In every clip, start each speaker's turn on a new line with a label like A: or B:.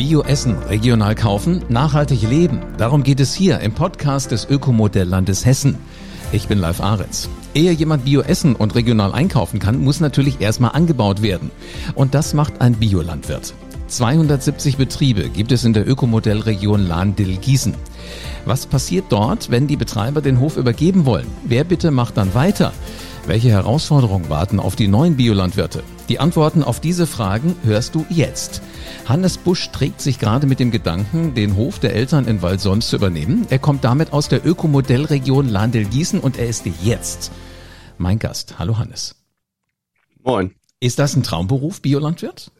A: Bio-Essen regional kaufen, nachhaltig leben. Darum geht es hier im Podcast des Ökomodelllandes Hessen. Ich bin Live Ahrens. Ehe jemand Bio-Essen und regional einkaufen kann, muss natürlich erstmal angebaut werden. Und das macht ein Biolandwirt. 270 Betriebe gibt es in der Ökomodellregion Lahn-Dill-Gießen. Was passiert dort, wenn die Betreiber den Hof übergeben wollen? Wer bitte macht dann weiter? Welche Herausforderungen warten auf die neuen Biolandwirte? Die Antworten auf diese Fragen hörst du jetzt. Hannes Busch trägt sich gerade mit dem Gedanken, den Hof der Eltern in Walsons zu übernehmen. Er kommt damit aus der Ökomodellregion Lahndel-Gießen und er ist jetzt mein Gast. Hallo Hannes.
B: Moin.
A: Ist das ein Traumberuf, Biolandwirt?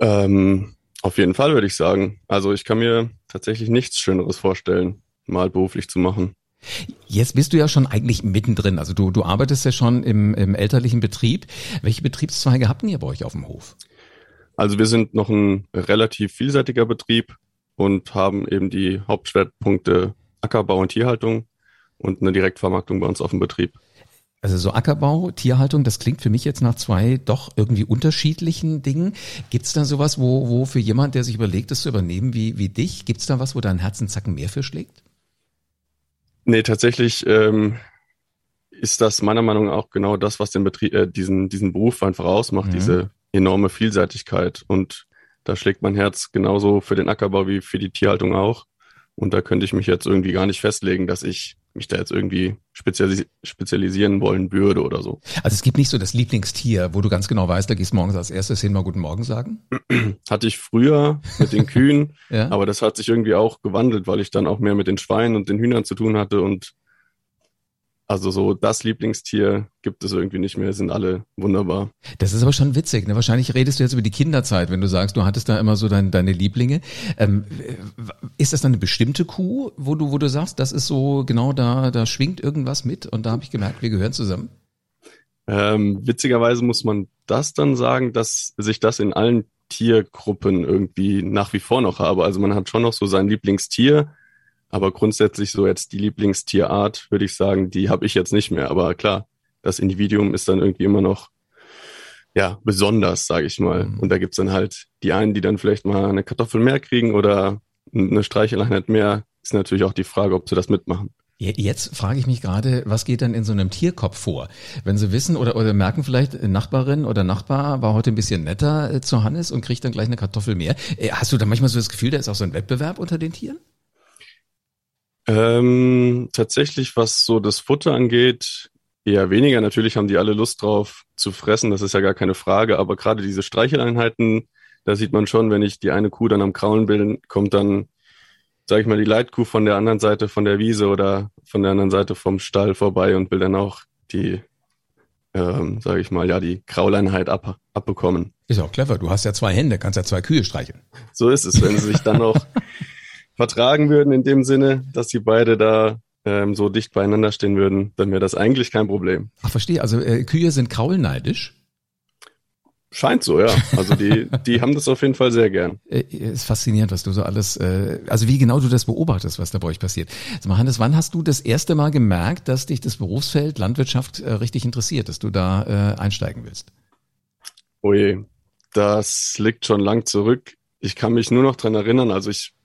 B: Ähm, auf jeden Fall würde ich sagen. Also ich kann mir tatsächlich nichts Schöneres vorstellen, mal beruflich zu machen.
A: Jetzt bist du ja schon eigentlich mittendrin. Also du, du arbeitest ja schon im, im elterlichen Betrieb. Welche Betriebszweige habt ihr bei euch auf dem Hof?
B: Also wir sind noch ein relativ vielseitiger Betrieb und haben eben die Hauptschwerpunkte Ackerbau und Tierhaltung und eine Direktvermarktung bei uns auf dem Betrieb.
A: Also so Ackerbau, Tierhaltung, das klingt für mich jetzt nach zwei doch irgendwie unterschiedlichen Dingen. Gibt es da sowas, wo, wo für jemand, der sich überlegt, das zu übernehmen wie, wie dich, gibt es da was, wo dein Herz einen Zacken mehr für schlägt?
B: Nee, tatsächlich ähm, ist das meiner Meinung nach auch genau das, was den Betrieb, äh, diesen, diesen Beruf einfach ausmacht, mhm. diese enorme Vielseitigkeit. Und da schlägt mein Herz genauso für den Ackerbau wie für die Tierhaltung auch. Und da könnte ich mich jetzt irgendwie gar nicht festlegen, dass ich mich da jetzt irgendwie spezialis spezialisieren wollen würde oder so.
A: Also es gibt nicht so das Lieblingstier, wo du ganz genau weißt, da gehst morgens als erstes hin, mal guten Morgen sagen?
B: Hatte ich früher mit den Kühen, ja. aber das hat sich irgendwie auch gewandelt, weil ich dann auch mehr mit den Schweinen und den Hühnern zu tun hatte und also so das Lieblingstier gibt es irgendwie nicht mehr, sind alle wunderbar.
A: Das ist aber schon witzig. Ne? Wahrscheinlich redest du jetzt über die Kinderzeit, wenn du sagst, du hattest da immer so dein, deine Lieblinge. Ähm, ist das dann eine bestimmte Kuh, wo du, wo du sagst, das ist so genau da, da schwingt irgendwas mit und da habe ich gemerkt, wir gehören zusammen?
B: Ähm, witzigerweise muss man das dann sagen, dass sich das in allen Tiergruppen irgendwie nach wie vor noch habe. Also man hat schon noch so sein Lieblingstier, aber grundsätzlich so jetzt die Lieblingstierart, würde ich sagen, die habe ich jetzt nicht mehr. Aber klar, das Individuum ist dann irgendwie immer noch ja besonders, sage ich mal. Mhm. Und da gibt's dann halt die einen, die dann vielleicht mal eine Kartoffel mehr kriegen oder eine Streicheleinheit mehr. Ist natürlich auch die Frage, ob sie das mitmachen.
A: Jetzt frage ich mich gerade, was geht denn in so einem Tierkopf vor? Wenn Sie wissen oder, oder merken vielleicht, Nachbarin oder Nachbar war heute ein bisschen netter äh, zu Hannes und kriegt dann gleich eine Kartoffel mehr. Äh, hast du da manchmal so das Gefühl, da ist auch so ein Wettbewerb unter den Tieren?
B: Ähm, tatsächlich, was so das Futter angeht, eher weniger. Natürlich haben die alle Lust drauf zu fressen, das ist ja gar keine Frage. Aber gerade diese Streicheleinheiten, da sieht man schon, wenn ich die eine Kuh dann am Kraulen bin, kommt dann, sage ich mal, die Leitkuh von der anderen Seite von der Wiese oder von der anderen Seite vom Stall vorbei und will dann auch die, ähm, sage ich mal, ja, die Krauleinheit ab, abbekommen.
A: Ist auch clever. Du hast ja zwei Hände, kannst ja zwei Kühe streicheln.
B: So ist es, wenn sie sich dann noch vertragen würden in dem Sinne, dass sie beide da ähm, so dicht beieinander stehen würden, dann wäre das eigentlich kein Problem.
A: Ach, verstehe. Also äh, Kühe sind kraulneidisch?
B: Scheint so, ja. Also die, die haben das auf jeden Fall sehr gern.
A: Äh, ist faszinierend, was du so alles, äh, also wie genau du das beobachtest, was da bei euch passiert. Sag mal, Hannes, wann hast du das erste Mal gemerkt, dass dich das Berufsfeld Landwirtschaft äh, richtig interessiert, dass du da äh, einsteigen willst?
B: Oh je, das liegt schon lang zurück. Ich kann mich nur noch dran erinnern, also ich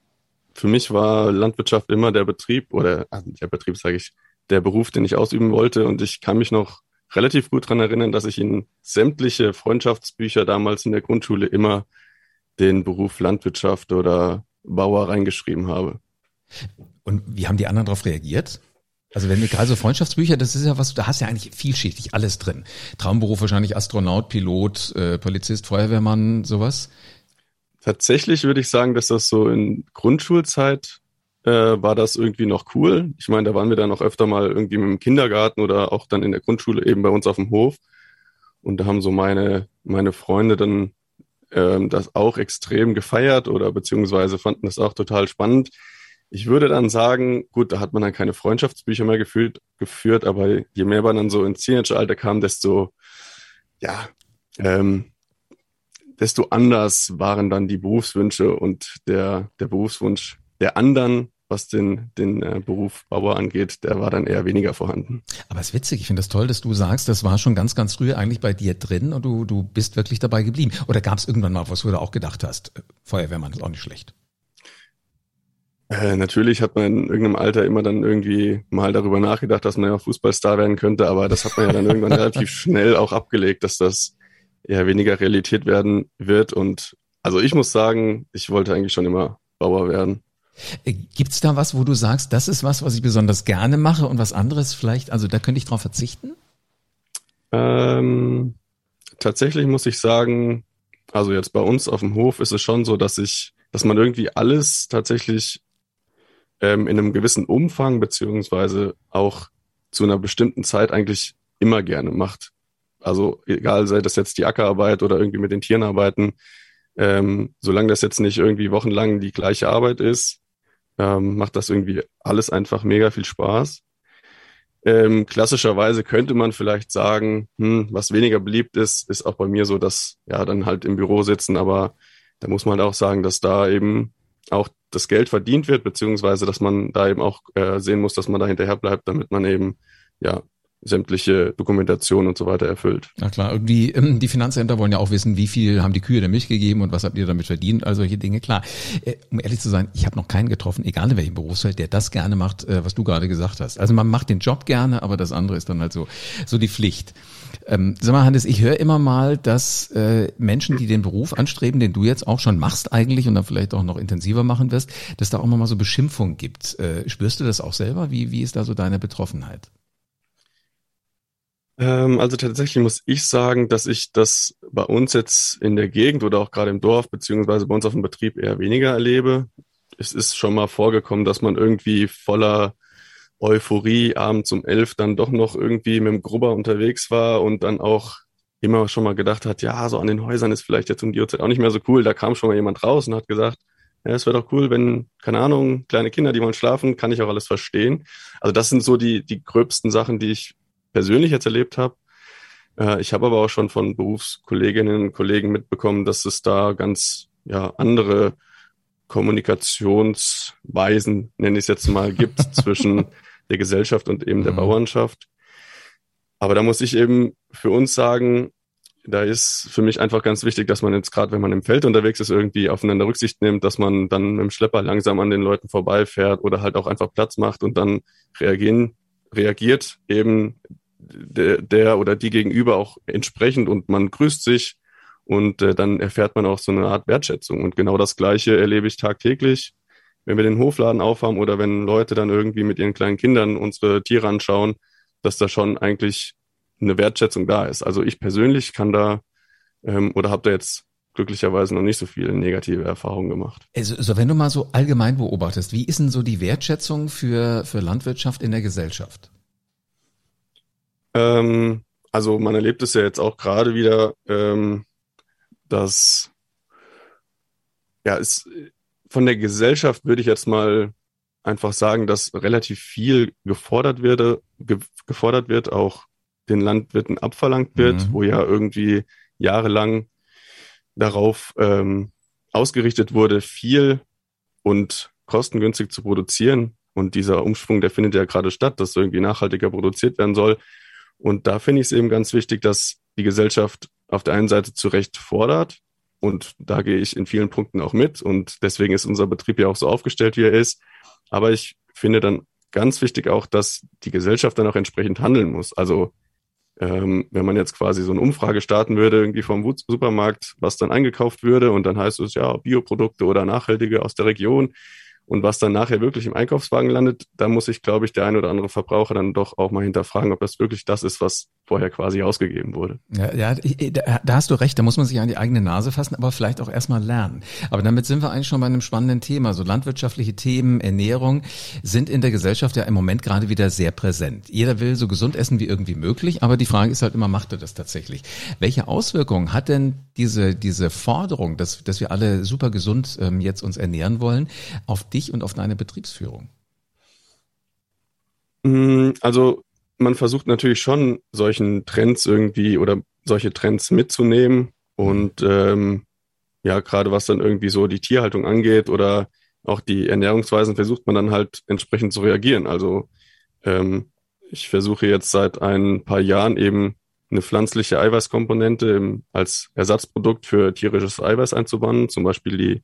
B: für mich war Landwirtschaft immer der Betrieb oder also der Betrieb sage ich, der Beruf, den ich ausüben wollte. Und ich kann mich noch relativ gut dran erinnern, dass ich in sämtliche Freundschaftsbücher damals in der Grundschule immer den Beruf Landwirtschaft oder Bauer reingeschrieben habe.
A: Und wie haben die anderen darauf reagiert? Also wenn wir gerade so Freundschaftsbücher, das ist ja was, da hast du ja eigentlich vielschichtig alles drin. Traumberuf wahrscheinlich Astronaut, Pilot, äh, Polizist, Feuerwehrmann, sowas.
B: Tatsächlich würde ich sagen, dass das so in Grundschulzeit äh, war das irgendwie noch cool. Ich meine, da waren wir dann auch öfter mal irgendwie im Kindergarten oder auch dann in der Grundschule eben bei uns auf dem Hof. Und da haben so meine, meine Freunde dann ähm, das auch extrem gefeiert oder beziehungsweise fanden das auch total spannend. Ich würde dann sagen, gut, da hat man dann keine Freundschaftsbücher mehr gefühlt, geführt, aber je mehr man dann so ins Teenageralter kam, desto, ja, ähm, desto anders waren dann die Berufswünsche und der, der Berufswunsch der anderen was den, den äh, Beruf Bauer angeht, der war dann eher weniger vorhanden.
A: Aber es ist witzig, ich finde das toll, dass du sagst, das war schon ganz, ganz früh eigentlich bei dir drin und du, du bist wirklich dabei geblieben. Oder gab es irgendwann mal, was du da auch gedacht hast, äh, Feuerwehrmann ist auch nicht schlecht?
B: Äh, natürlich hat man in irgendeinem Alter immer dann irgendwie mal darüber nachgedacht, dass man ja Fußballstar werden könnte, aber das hat man ja dann irgendwann relativ schnell auch abgelegt, dass das eher weniger Realität werden wird. Und also ich muss sagen, ich wollte eigentlich schon immer Bauer werden.
A: Äh, Gibt es da was, wo du sagst, das ist was, was ich besonders gerne mache und was anderes vielleicht, also da könnte ich drauf verzichten?
B: Ähm, tatsächlich muss ich sagen, also jetzt bei uns auf dem Hof ist es schon so, dass ich, dass man irgendwie alles tatsächlich ähm, in einem gewissen Umfang beziehungsweise auch zu einer bestimmten Zeit eigentlich immer gerne macht. Also egal, sei das jetzt die Ackerarbeit oder irgendwie mit den Tieren arbeiten, ähm, solange das jetzt nicht irgendwie wochenlang die gleiche Arbeit ist, ähm, macht das irgendwie alles einfach mega viel Spaß. Ähm, klassischerweise könnte man vielleicht sagen, hm, was weniger beliebt ist, ist auch bei mir so, dass ja dann halt im Büro sitzen, aber da muss man halt auch sagen, dass da eben auch das Geld verdient wird, beziehungsweise dass man da eben auch äh, sehen muss, dass man da hinterher bleibt, damit man eben ja sämtliche Dokumentation und so weiter erfüllt.
A: Na klar, irgendwie ähm, die Finanzämter wollen ja auch wissen, wie viel haben die Kühe der Milch gegeben und was habt ihr damit verdient, all solche Dinge. Klar, äh, um ehrlich zu sein, ich habe noch keinen getroffen, egal in welchem Berufsfeld, der das gerne macht, äh, was du gerade gesagt hast. Also man macht den Job gerne, aber das andere ist dann halt so, so die Pflicht. Ähm, sag mal, Hannes, ich höre immer mal, dass äh, Menschen, die den Beruf anstreben, den du jetzt auch schon machst eigentlich und dann vielleicht auch noch intensiver machen wirst, dass da auch immer mal so Beschimpfungen gibt. Äh, spürst du das auch selber? Wie, wie ist da so deine Betroffenheit?
B: Ähm, also tatsächlich muss ich sagen, dass ich das bei uns jetzt in der Gegend oder auch gerade im Dorf beziehungsweise bei uns auf dem Betrieb eher weniger erlebe. Es ist schon mal vorgekommen, dass man irgendwie voller Euphorie abends um elf dann doch noch irgendwie mit dem Grubber unterwegs war und dann auch immer schon mal gedacht hat, ja, so an den Häusern ist vielleicht jetzt um die Uhrzeit auch nicht mehr so cool. Da kam schon mal jemand raus und hat gesagt, ja, es wäre doch cool, wenn, keine Ahnung, kleine Kinder, die wollen schlafen, kann ich auch alles verstehen. Also das sind so die, die gröbsten Sachen, die ich persönlich jetzt erlebt habe. Äh, ich habe aber auch schon von Berufskolleginnen und Kollegen mitbekommen, dass es da ganz ja, andere Kommunikationsweisen, nenne ich es jetzt mal, gibt zwischen der Gesellschaft und eben der mhm. Bauernschaft. Aber da muss ich eben für uns sagen, da ist für mich einfach ganz wichtig, dass man jetzt gerade, wenn man im Feld unterwegs ist, irgendwie aufeinander Rücksicht nimmt, dass man dann mit dem Schlepper langsam an den Leuten vorbeifährt oder halt auch einfach Platz macht und dann reagieren, reagiert eben der, der oder die gegenüber auch entsprechend und man grüßt sich und äh, dann erfährt man auch so eine Art Wertschätzung. Und genau das Gleiche erlebe ich tagtäglich, wenn wir den Hofladen aufhaben oder wenn Leute dann irgendwie mit ihren kleinen Kindern unsere Tiere anschauen, dass da schon eigentlich eine Wertschätzung da ist. Also ich persönlich kann da ähm, oder habe da jetzt glücklicherweise noch nicht so viele negative Erfahrungen gemacht.
A: Also, also wenn du mal so allgemein beobachtest, wie ist denn so die Wertschätzung für, für Landwirtschaft in der Gesellschaft?
B: Ähm, also man erlebt es ja jetzt auch gerade wieder, ähm, dass ja, es von der Gesellschaft würde ich jetzt mal einfach sagen, dass relativ viel gefordert wird, ge gefordert wird, auch den Landwirten abverlangt wird, mhm. wo ja irgendwie jahrelang darauf ähm, ausgerichtet wurde, viel und kostengünstig zu produzieren. Und dieser Umschwung, der findet ja gerade statt, dass irgendwie nachhaltiger produziert werden soll. Und da finde ich es eben ganz wichtig, dass die Gesellschaft auf der einen Seite zu Recht fordert. Und da gehe ich in vielen Punkten auch mit. Und deswegen ist unser Betrieb ja auch so aufgestellt, wie er ist. Aber ich finde dann ganz wichtig auch, dass die Gesellschaft dann auch entsprechend handeln muss. Also ähm, wenn man jetzt quasi so eine Umfrage starten würde, irgendwie vom Supermarkt, was dann eingekauft würde, und dann heißt es ja Bioprodukte oder nachhaltige aus der Region, und was dann nachher wirklich im Einkaufswagen landet, da muss sich, glaube ich, der ein oder andere Verbraucher dann doch auch mal hinterfragen, ob das wirklich das ist, was vorher quasi ausgegeben wurde.
A: Ja, ja da, da hast du recht, da muss man sich an die eigene Nase fassen, aber vielleicht auch erstmal lernen. Aber damit sind wir eigentlich schon bei einem spannenden Thema. So landwirtschaftliche Themen, Ernährung sind in der Gesellschaft ja im Moment gerade wieder sehr präsent. Jeder will so gesund essen wie irgendwie möglich, aber die Frage ist halt immer, macht er das tatsächlich? Welche Auswirkungen hat denn diese, diese Forderung, dass, dass wir alle super gesund ähm, jetzt uns ernähren wollen, auf dich und auf deine Betriebsführung?
B: Mm, also man versucht natürlich schon solchen Trends irgendwie oder solche Trends mitzunehmen und ähm, ja, gerade was dann irgendwie so die Tierhaltung angeht oder auch die Ernährungsweisen versucht man dann halt entsprechend zu reagieren. Also ähm, ich versuche jetzt seit ein paar Jahren eben eine pflanzliche Eiweißkomponente als Ersatzprodukt für tierisches Eiweiß einzubauen, zum Beispiel die,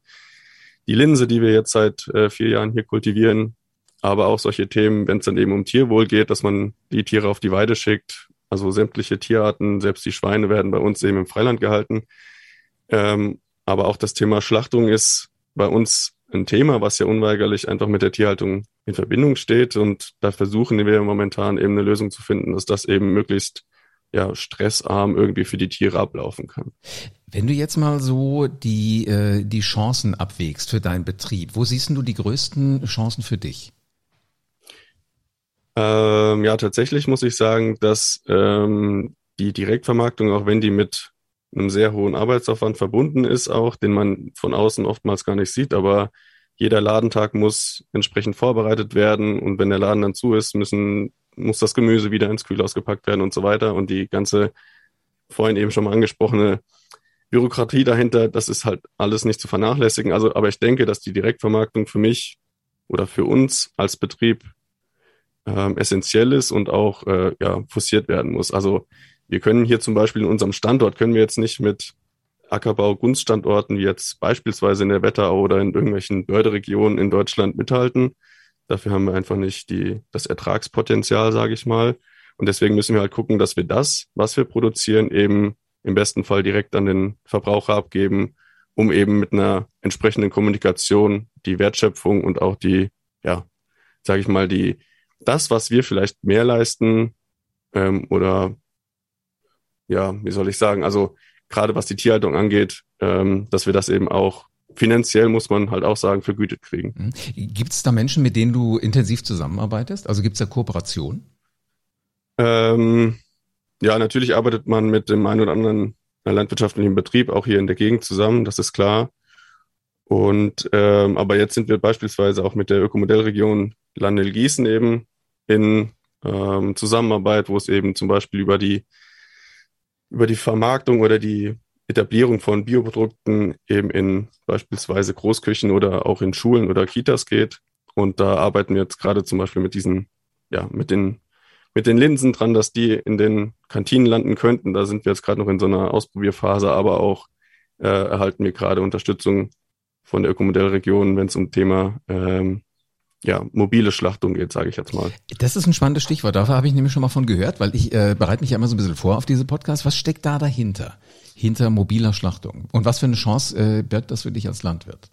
B: die Linse, die wir jetzt seit äh, vier Jahren hier kultivieren, aber auch solche Themen, wenn es dann eben um Tierwohl geht, dass man die Tiere auf die Weide schickt, also sämtliche Tierarten, selbst die Schweine werden bei uns eben im Freiland gehalten. Ähm, aber auch das Thema Schlachtung ist bei uns ein Thema, was ja unweigerlich einfach mit der Tierhaltung in Verbindung steht. Und da versuchen wir momentan eben eine Lösung zu finden, dass das eben möglichst ja, stressarm irgendwie für die Tiere ablaufen kann.
A: Wenn du jetzt mal so die, äh, die Chancen abwägst für deinen Betrieb, wo siehst du die größten Chancen für dich?
B: Ähm, ja, tatsächlich muss ich sagen, dass ähm, die Direktvermarktung, auch wenn die mit einem sehr hohen Arbeitsaufwand verbunden ist, auch den man von außen oftmals gar nicht sieht, aber jeder Ladentag muss entsprechend vorbereitet werden und wenn der Laden dann zu ist, müssen muss das Gemüse wieder ins Kühlhaus gepackt werden und so weiter und die ganze vorhin eben schon mal angesprochene Bürokratie dahinter, das ist halt alles nicht zu vernachlässigen. Also, aber ich denke, dass die Direktvermarktung für mich oder für uns als Betrieb ähm, essentiell ist und auch äh, ja, forciert werden muss. Also wir können hier zum Beispiel in unserem Standort, können wir jetzt nicht mit Ackerbau-Gunststandorten wie jetzt beispielsweise in der Wetterau oder in irgendwelchen Börderegionen in Deutschland mithalten. Dafür haben wir einfach nicht die, das Ertragspotenzial, sage ich mal. Und deswegen müssen wir halt gucken, dass wir das, was wir produzieren, eben im besten Fall direkt an den Verbraucher abgeben, um eben mit einer entsprechenden Kommunikation die Wertschöpfung und auch die, ja, sage ich mal, die, das, was wir vielleicht mehr leisten ähm, oder ja, wie soll ich sagen, also gerade was die Tierhaltung angeht, ähm, dass wir das eben auch finanziell, muss man halt auch sagen, vergütet kriegen. Mhm.
A: Gibt es da Menschen, mit denen du intensiv zusammenarbeitest? Also gibt es da Kooperation?
B: Ähm, ja, natürlich arbeitet man mit dem einen oder anderen landwirtschaftlichen Betrieb auch hier in der Gegend zusammen, das ist klar. Und ähm, aber jetzt sind wir beispielsweise auch mit der Ökomodellregion Landel-Gießen eben in ähm, Zusammenarbeit, wo es eben zum Beispiel über die über die Vermarktung oder die Etablierung von Bioprodukten eben in beispielsweise Großküchen oder auch in Schulen oder Kitas geht. Und da arbeiten wir jetzt gerade zum Beispiel mit diesen, ja, mit den, mit den Linsen dran, dass die in den Kantinen landen könnten. Da sind wir jetzt gerade noch in so einer Ausprobierphase, aber auch äh, erhalten wir gerade Unterstützung von der Ökomodellregion, wenn es um Thema ähm, ja, mobile Schlachtung geht, sage ich jetzt mal.
A: Das ist ein spannendes Stichwort. Dafür habe ich nämlich schon mal von gehört, weil ich äh, bereite mich ja immer so ein bisschen vor auf diese Podcasts. Was steckt da dahinter? Hinter mobiler Schlachtung? Und was für eine Chance äh, birgt das für dich als Landwirt?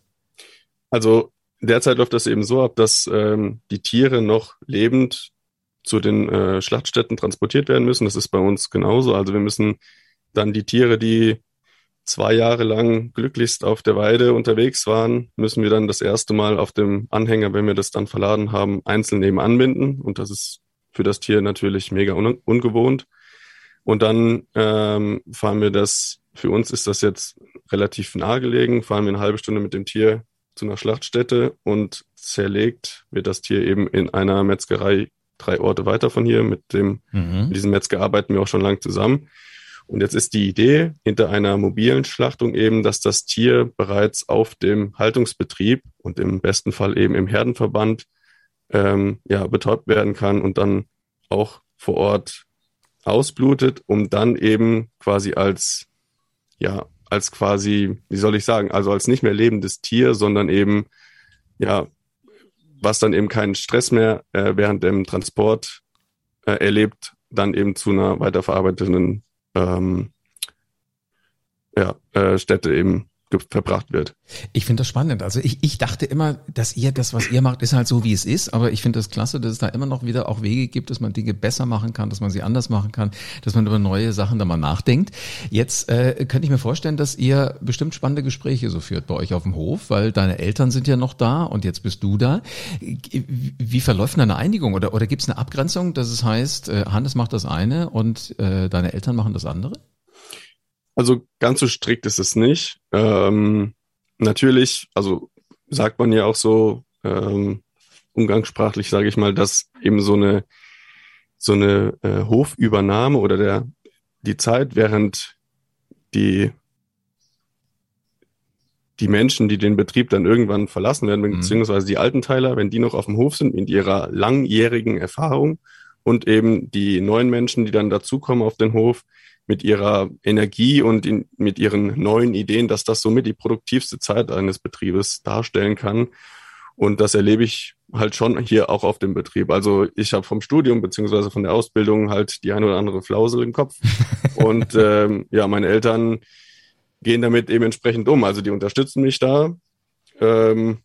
B: Also derzeit läuft das eben so ab, dass ähm, die Tiere noch lebend zu den äh, Schlachtstätten transportiert werden müssen. Das ist bei uns genauso. Also wir müssen dann die Tiere, die zwei Jahre lang glücklichst auf der Weide unterwegs waren, müssen wir dann das erste Mal auf dem Anhänger, wenn wir das dann verladen haben, einzeln neben anbinden. Und das ist für das Tier natürlich mega un ungewohnt. Und dann ähm, fahren wir das, für uns ist das jetzt relativ nahegelegen, fahren wir eine halbe Stunde mit dem Tier zu einer Schlachtstätte und zerlegt wird das Tier eben in einer Metzgerei drei Orte weiter von hier. Mit dem, mhm. mit diesem Metzger arbeiten wir auch schon lang zusammen. Und jetzt ist die Idee hinter einer mobilen Schlachtung eben, dass das Tier bereits auf dem Haltungsbetrieb und im besten Fall eben im Herdenverband ähm, ja, betäubt werden kann und dann auch vor Ort ausblutet, um dann eben quasi als, ja, als quasi, wie soll ich sagen, also als nicht mehr lebendes Tier, sondern eben, ja, was dann eben keinen Stress mehr äh, während dem Transport äh, erlebt, dann eben zu einer weiterverarbeitenden ähm, ja, äh, Städte eben verbracht wird.
A: Ich finde das spannend. Also ich, ich dachte immer, dass ihr das, was ihr macht, ist halt so, wie es ist. Aber ich finde das klasse, dass es da immer noch wieder auch Wege gibt, dass man Dinge besser machen kann, dass man sie anders machen kann, dass man über neue Sachen da mal nachdenkt. Jetzt äh, könnte ich mir vorstellen, dass ihr bestimmt spannende Gespräche so führt bei euch auf dem Hof, weil deine Eltern sind ja noch da und jetzt bist du da. Wie verläuft denn eine Einigung oder, oder gibt es eine Abgrenzung, dass es heißt, äh, Hannes macht das eine und äh, deine Eltern machen das andere?
B: Also ganz so strikt ist es nicht. Ähm, natürlich, also sagt man ja auch so ähm, umgangssprachlich, sage ich mal, dass eben so eine so eine äh, Hofübernahme oder der die Zeit, während die die Menschen, die den Betrieb dann irgendwann verlassen werden,
A: Mhm.
B: beziehungsweise die alten Teiler, wenn die noch auf dem Hof sind mit ihrer langjährigen Erfahrung und eben die neuen Menschen, die dann dazukommen auf den Hof mit ihrer Energie und in, mit ihren neuen Ideen, dass das somit die produktivste Zeit eines Betriebes darstellen kann. Und das erlebe ich halt schon hier auch auf dem Betrieb. Also ich habe vom Studium beziehungsweise von der Ausbildung halt die ein oder andere Flausel im Kopf. und ähm, ja, meine Eltern gehen damit eben entsprechend um. Also die unterstützen mich da. Ähm,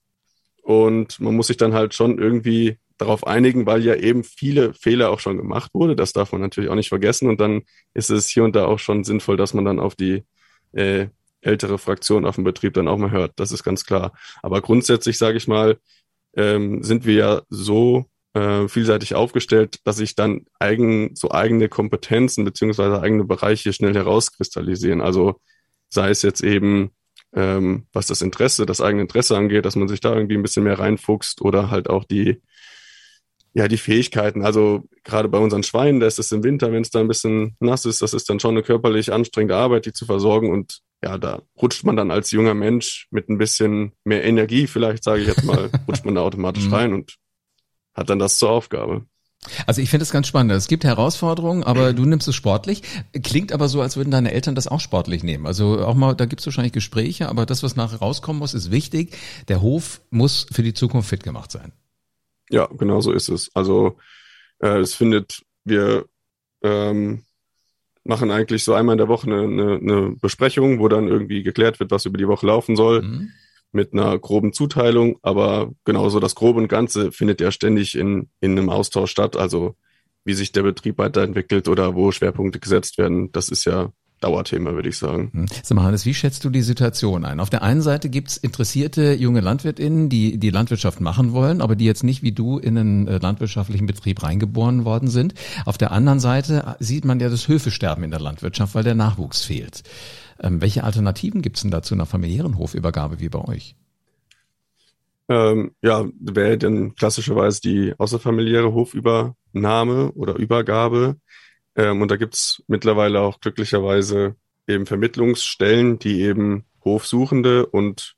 B: und man muss sich dann halt schon irgendwie darauf einigen, weil ja eben viele Fehler auch schon gemacht wurde. Das darf man natürlich auch nicht vergessen. Und dann ist es hier und da auch schon sinnvoll, dass man dann auf die äh, ältere Fraktion auf dem Betrieb dann auch mal hört. Das ist ganz klar. Aber grundsätzlich, sage ich mal, ähm, sind wir ja so äh, vielseitig aufgestellt, dass sich dann eigen, so eigene Kompetenzen beziehungsweise eigene Bereiche schnell herauskristallisieren. Also sei es jetzt eben, ähm, was das Interesse, das eigene Interesse angeht, dass man sich da irgendwie ein bisschen mehr reinfuchst oder halt auch die, ja, die Fähigkeiten. Also gerade bei unseren Schweinen, da ist es im Winter, wenn es da ein bisschen nass ist, das ist dann schon eine körperlich anstrengende Arbeit, die zu versorgen. Und ja, da rutscht man dann als junger Mensch mit ein bisschen mehr Energie, vielleicht sage ich jetzt mal, rutscht man da automatisch
A: Mhm.
B: rein und hat dann das zur Aufgabe.
A: Also ich finde es ganz spannend. Es gibt Herausforderungen, aber du nimmst es sportlich. Klingt aber so, als würden deine Eltern das auch sportlich nehmen. Also auch mal, da gibt es wahrscheinlich Gespräche, aber das, was nachher rauskommen muss, ist wichtig. Der Hof muss für die Zukunft fit gemacht sein.
B: Ja, genau so ist es. Also äh, es findet, wir ähm, machen eigentlich so einmal in der Woche eine, eine, eine Besprechung, wo dann irgendwie geklärt wird, was über die Woche laufen soll,
A: Mhm.
B: mit einer groben Zuteilung. Aber genauso das Grobe und Ganze findet ja ständig in, in einem Austausch statt. Also wie sich der Betrieb weiterentwickelt oder wo Schwerpunkte gesetzt werden, das ist ja Dauerthema, würde ich sagen.
A: Hm. Sag mal, Hannes, wie schätzt du die Situation ein? Auf der einen Seite gibt's interessierte junge LandwirtInnen, die die Landwirtschaft machen wollen, aber die jetzt nicht wie du in einen äh, landwirtschaftlichen Betrieb reingeboren worden sind. Auf der anderen Seite sieht man ja das Höfesterben in der Landwirtschaft, weil der Nachwuchs fehlt. Ähm, welche Alternativen gibt's denn da zu einer familiären Hofübergabe wie bei euch?
B: Ähm, ja, wäre dann klassischerweise die außerfamiliäre Hofübernahme oder Übergabe. Ähm, und da gibt's mittlerweile auch glücklicherweise eben Vermittlungsstellen, die eben Hofsuchende und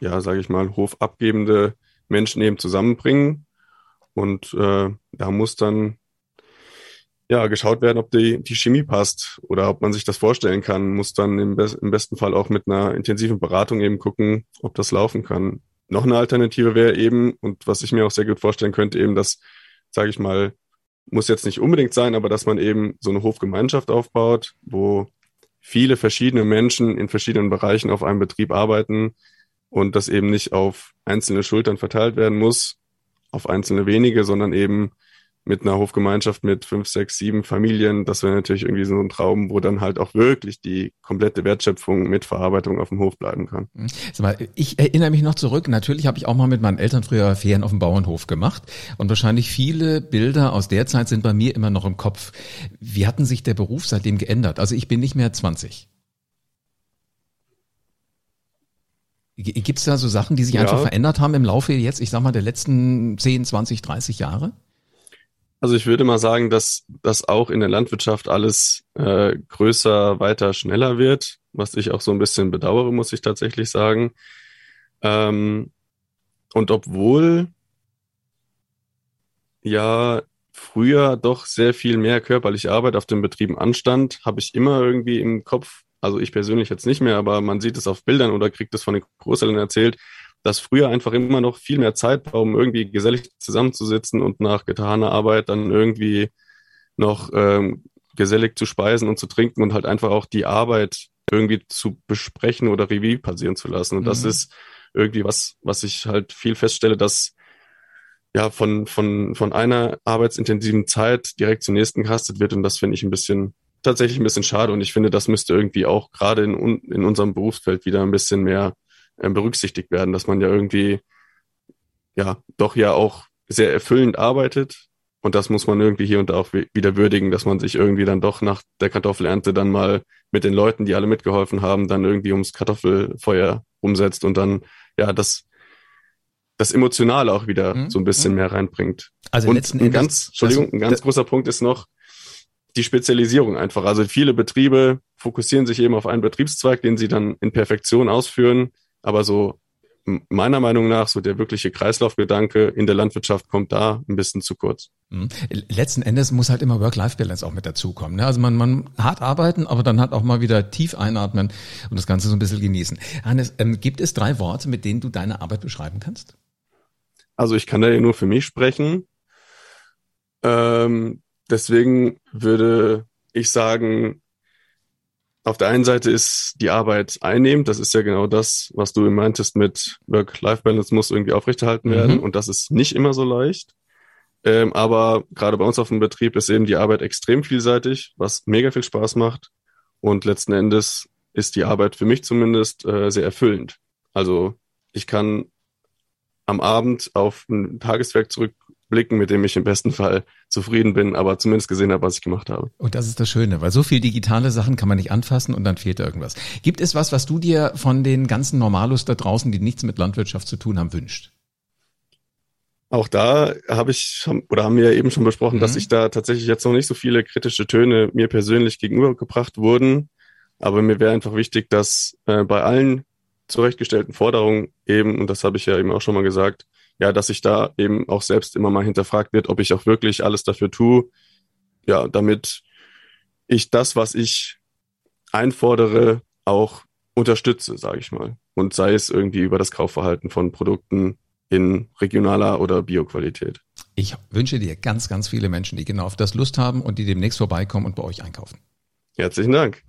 B: ja, sage ich mal, hofabgebende Menschen eben zusammenbringen. Und äh, da muss dann ja geschaut werden, ob die, die Chemie passt oder ob man sich das vorstellen kann. Muss dann im, be im besten Fall auch mit einer intensiven Beratung eben gucken, ob das laufen kann. Noch eine Alternative wäre eben, und was ich mir auch sehr gut vorstellen könnte, eben, dass, sage ich mal, muss jetzt nicht unbedingt sein, aber dass man eben so eine Hofgemeinschaft aufbaut, wo viele verschiedene Menschen in verschiedenen Bereichen auf einem Betrieb arbeiten und das eben nicht auf einzelne Schultern verteilt werden muss, auf einzelne wenige, sondern eben mit einer Hofgemeinschaft mit fünf, sechs, sieben Familien. Das wäre natürlich irgendwie so ein Traum, wo dann halt auch wirklich die komplette Wertschöpfung mit Verarbeitung auf dem Hof bleiben kann.
A: Mal, ich erinnere mich noch zurück. Natürlich habe ich auch mal mit meinen Eltern früher Ferien auf dem Bauernhof gemacht. Und wahrscheinlich viele Bilder aus der Zeit sind bei mir immer noch im Kopf. Wie hatten sich der Beruf seitdem geändert? Also ich bin nicht mehr 20. Gibt es da so Sachen, die sich
B: Ja.
A: einfach verändert haben im Laufe jetzt, ich sag mal, der letzten 10, 20, 30 Jahre?
B: Also ich würde mal sagen, dass das auch in der Landwirtschaft alles äh, größer, weiter, schneller wird, was ich auch so ein bisschen bedauere, muss ich tatsächlich sagen. Ähm, und obwohl ja früher doch sehr viel mehr körperliche Arbeit auf den Betrieben anstand, habe ich immer irgendwie im Kopf, also ich persönlich jetzt nicht mehr, aber man sieht es auf Bildern oder kriegt es von den Großeltern erzählt, dass früher einfach immer noch viel mehr Zeit war, um irgendwie gesellig zusammenzusitzen und nach getaner Arbeit dann irgendwie noch ähm, gesellig zu speisen und zu trinken und halt einfach auch die Arbeit irgendwie zu besprechen oder Revue passieren zu lassen. Und das
A: Mhm.
B: ist irgendwie was, was ich halt viel feststelle, dass ja von, von, von einer arbeitsintensiven Zeit direkt zur nächsten gehastet wird. Und das finde ich ein bisschen, tatsächlich ein bisschen schade. Und ich finde, das müsste irgendwie auch gerade in, in unserem Berufsfeld wieder ein bisschen mehr äh, berücksichtigt werden, dass man ja irgendwie, ja, doch ja auch sehr erfüllend arbeitet. Und das muss man irgendwie hier und da auch wi- wieder würdigen, dass man sich irgendwie dann doch nach der Kartoffelernte dann mal mit den Leuten, die alle mitgeholfen haben, dann irgendwie ums Kartoffelfeuer umsetzt und dann, ja, das, das Emotionale auch wieder
A: Mhm.
B: so ein bisschen
A: Mhm.
B: mehr reinbringt.
A: Also
B: Und
A: letzten
B: ein
A: Endes,
B: ganz, Entschuldigung,
A: also,
B: ein ganz großer Punkt ist noch die Spezialisierung einfach. Also viele Betriebe fokussieren sich eben auf einen Betriebszweig, den sie dann in Perfektion ausführen. Aber so meiner Meinung nach so der wirkliche Kreislaufgedanke in der Landwirtschaft kommt da ein bisschen zu kurz.
A: Mhm. Letzten Endes muss halt immer Work-Life-Balance auch mit dazukommen. Ne? Also man, man hart arbeiten, aber dann hat auch mal wieder tief einatmen und das Ganze so ein bisschen genießen. Hannes, ähm, gibt es drei Worte, mit denen du deine Arbeit beschreiben kannst?
B: Also ich kann da ja nur für mich sprechen. Ähm, deswegen würde ich sagen, auf der einen Seite ist die Arbeit einnehmend. Das ist ja genau das, was du meintest mit Work-Life-Balance muss irgendwie aufrechterhalten werden. Mhm. Und das ist nicht immer so leicht. Ähm, aber gerade bei uns auf dem Betrieb ist eben die Arbeit extrem vielseitig, was mega viel Spaß macht. Und letzten Endes ist die Arbeit für mich zumindest äh, sehr erfüllend. Also ich kann am Abend auf ein Tageswerk zurück blicken, mit dem ich im besten Fall zufrieden bin, aber zumindest gesehen habe, was ich gemacht habe.
A: Und das ist das Schöne, weil so viel digitale Sachen kann man nicht anfassen und dann fehlt irgendwas. Gibt es was, was du dir von den ganzen Normalos da draußen, die nichts mit Landwirtschaft zu tun haben, wünscht?
B: Auch da habe ich oder haben wir ja eben schon besprochen, mhm. dass ich da tatsächlich jetzt noch nicht so viele kritische Töne mir persönlich gegenübergebracht wurden. Aber mir wäre einfach wichtig, dass äh, bei allen zurechtgestellten Forderungen eben, und das habe ich ja eben auch schon mal gesagt, ja, dass ich da eben auch selbst immer mal hinterfragt wird, ob ich auch wirklich alles dafür tue, ja, damit ich das, was ich einfordere, auch unterstütze, sage ich mal. Und sei es irgendwie über das Kaufverhalten von Produkten in regionaler oder Bioqualität.
A: Ich wünsche dir ganz, ganz viele Menschen, die genau auf das Lust haben und die demnächst vorbeikommen und bei euch einkaufen.
B: Herzlichen Dank.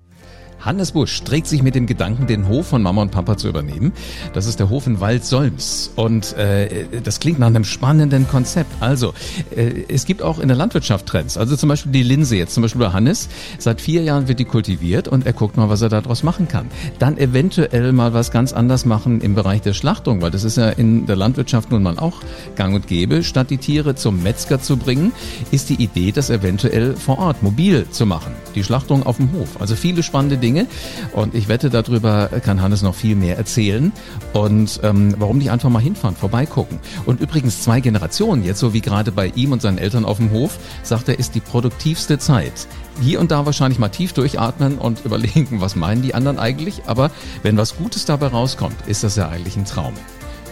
A: Hannes Busch trägt sich mit dem Gedanken, den Hof von Mama und Papa zu übernehmen. Das ist der Hof in Wald-Solms. Und äh, das klingt nach einem spannenden Konzept. Also, äh, es gibt auch in der Landwirtschaft Trends. Also zum Beispiel die Linse jetzt, zum Beispiel bei Hannes. Seit vier Jahren wird die kultiviert und er guckt mal, was er daraus machen kann. Dann eventuell mal was ganz anders machen im Bereich der Schlachtung, weil das ist ja in der Landwirtschaft nun mal auch gang und gäbe. Statt die Tiere zum Metzger zu bringen, ist die Idee, das eventuell vor Ort mobil zu machen. Die Schlachtung auf dem Hof. Also viele spannende Dinge. Dinge. Und ich wette, darüber kann Hannes noch viel mehr erzählen. Und ähm, warum nicht einfach mal hinfahren, vorbeigucken. Und übrigens zwei Generationen, jetzt so wie gerade bei ihm und seinen Eltern auf dem Hof, sagt er, ist die produktivste Zeit. Hier und da wahrscheinlich mal tief durchatmen und überlegen, was meinen die anderen eigentlich. Aber wenn was Gutes dabei rauskommt, ist das ja eigentlich ein Traum.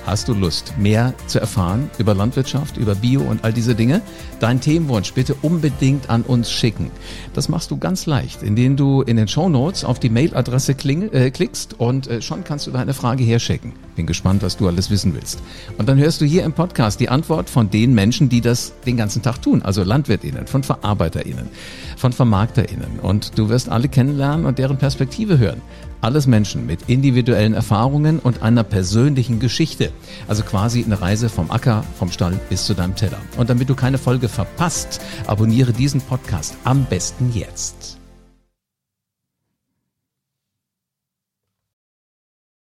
A: Hast du Lust, mehr zu erfahren über Landwirtschaft, über Bio und all diese Dinge? Dein Themenwunsch bitte unbedingt an uns schicken. Das machst du ganz leicht, indem du in den Show Notes auf die Mailadresse äh, klickst und äh, schon kannst du deine Frage herschicken. Bin gespannt, was du alles wissen willst. Und dann hörst du hier im Podcast die Antwort von den Menschen, die das den ganzen Tag tun, also LandwirtInnen, von VerarbeiterInnen, von VermarkterInnen. Und du wirst alle kennenlernen und deren Perspektive hören. Alles Menschen mit individuellen Erfahrungen und einer persönlichen Geschichte. Also quasi eine Reise vom Acker, vom Stall bis zu deinem Teller. Und damit du keine Folge verpasst, abonniere diesen Podcast am besten jetzt.